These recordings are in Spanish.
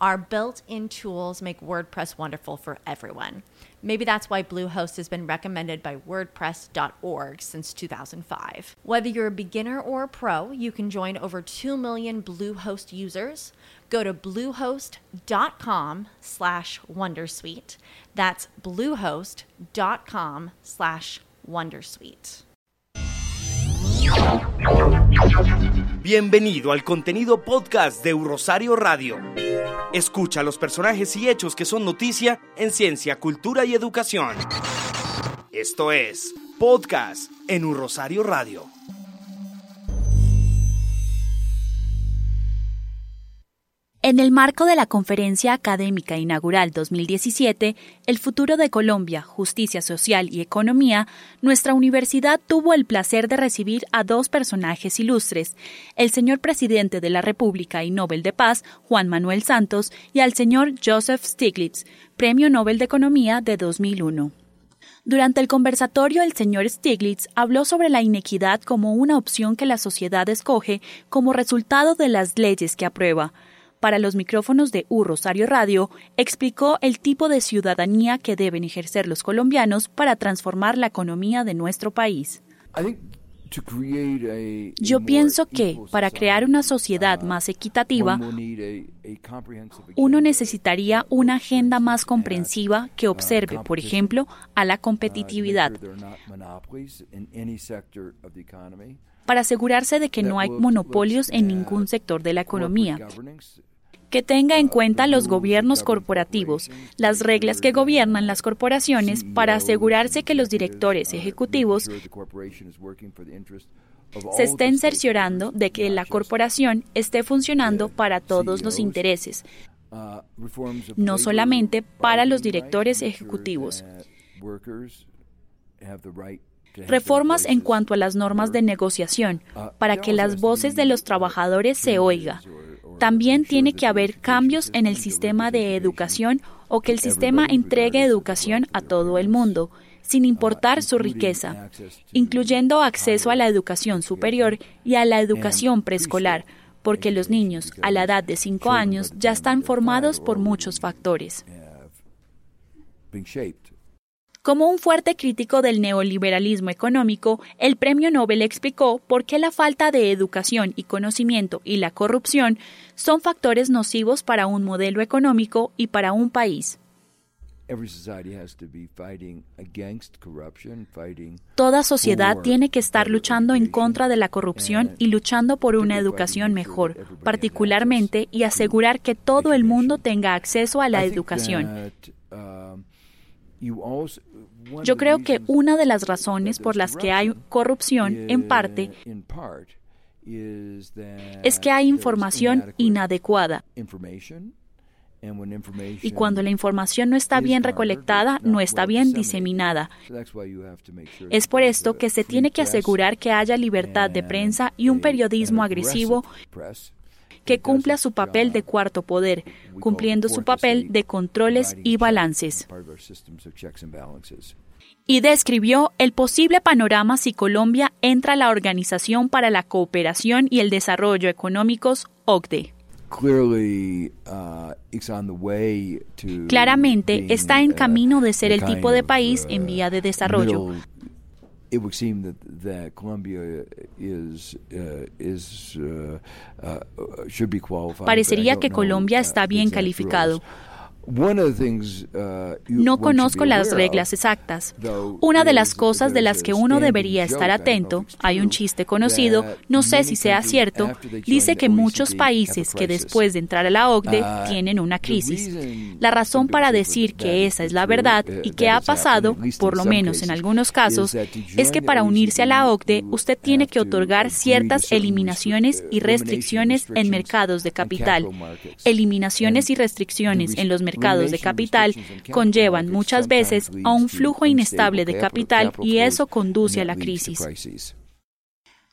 Our built in tools make WordPress wonderful for everyone. Maybe that's why Bluehost has been recommended by WordPress.org since 2005. Whether you're a beginner or a pro, you can join over 2 million Bluehost users. Go to bluehost.com slash Wondersuite. That's bluehost.com slash Wondersuite. Bienvenido al contenido podcast de Rosario Radio. Escucha los personajes y hechos que son noticia en ciencia, cultura y educación. Esto es Podcast en Un Rosario Radio. En el marco de la Conferencia Académica Inaugural 2017, El futuro de Colombia, Justicia Social y Economía, nuestra universidad tuvo el placer de recibir a dos personajes ilustres, el señor presidente de la República y Nobel de Paz, Juan Manuel Santos, y al señor Joseph Stiglitz, Premio Nobel de Economía de 2001. Durante el conversatorio, el señor Stiglitz habló sobre la inequidad como una opción que la sociedad escoge como resultado de las leyes que aprueba, para los micrófonos de U Rosario Radio, explicó el tipo de ciudadanía que deben ejercer los colombianos para transformar la economía de nuestro país. Yo pienso que para crear una sociedad más equitativa, uno necesitaría una agenda más comprensiva que observe, por ejemplo, a la competitividad. para asegurarse de que no hay monopolios en ningún sector de la economía, que tenga en cuenta los gobiernos corporativos, las reglas que gobiernan las corporaciones para asegurarse que los directores ejecutivos se estén cerciorando de que la corporación esté funcionando para todos los intereses, no solamente para los directores ejecutivos. Reformas en cuanto a las normas de negociación, para que las voces de los trabajadores se oiga, también tiene que haber cambios en el sistema de educación o que el sistema entregue educación a todo el mundo, sin importar su riqueza, incluyendo acceso a la educación superior y a la educación preescolar, porque los niños a la edad de 5 años ya están formados por muchos factores. Como un fuerte crítico del neoliberalismo económico, el premio Nobel explicó por qué la falta de educación y conocimiento y la corrupción son factores nocivos para un modelo económico y para un país. Toda sociedad tiene que estar luchando en contra de la corrupción y luchando por una educación mejor, particularmente y asegurar que todo el mundo tenga acceso a la educación. Yo creo que una de las razones por las que hay corrupción, en parte, es que hay información inadecuada. Y cuando la información no está bien recolectada, no está bien diseminada. Es por esto que se tiene que asegurar que haya libertad de prensa y un periodismo agresivo que cumpla su papel de cuarto poder, cumpliendo su papel de controles y balances. Y describió el posible panorama si Colombia entra a la Organización para la Cooperación y el Desarrollo Económicos, OCDE. Claramente está en camino de ser el tipo de país en vía de desarrollo, Parecería que Colombia está bien calificado. No conozco las reglas exactas. Una de las cosas de las que uno debería estar atento, hay un chiste conocido, no sé si sea cierto, dice que muchos países que después de entrar a la OCDE uh, tienen una crisis. La razón para decir que esa es la verdad uh, y que ha pasado, por lo menos en algunos casos, es que para unirse a la OCDE usted tiene que otorgar ciertas eliminaciones y restricciones en mercados de capital. Eliminaciones y restricciones en los mercados de capital conllevan muchas veces a un flujo inestable de capital y eso conduce a la crisis.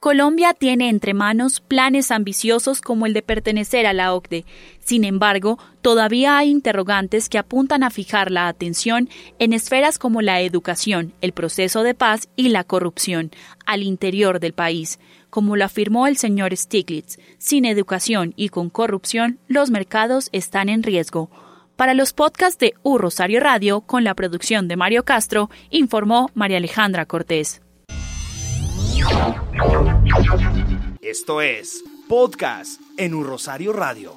Colombia tiene entre manos planes ambiciosos como el de pertenecer a la OCDE. Sin embargo, todavía hay interrogantes que apuntan a fijar la atención en esferas como la educación, el proceso de paz y la corrupción al interior del país. Como lo afirmó el señor Stiglitz, sin educación y con corrupción, los mercados están en riesgo. Para los podcasts de U Rosario Radio, con la producción de Mario Castro, informó María Alejandra Cortés. Esto es Podcast en Un Rosario Radio.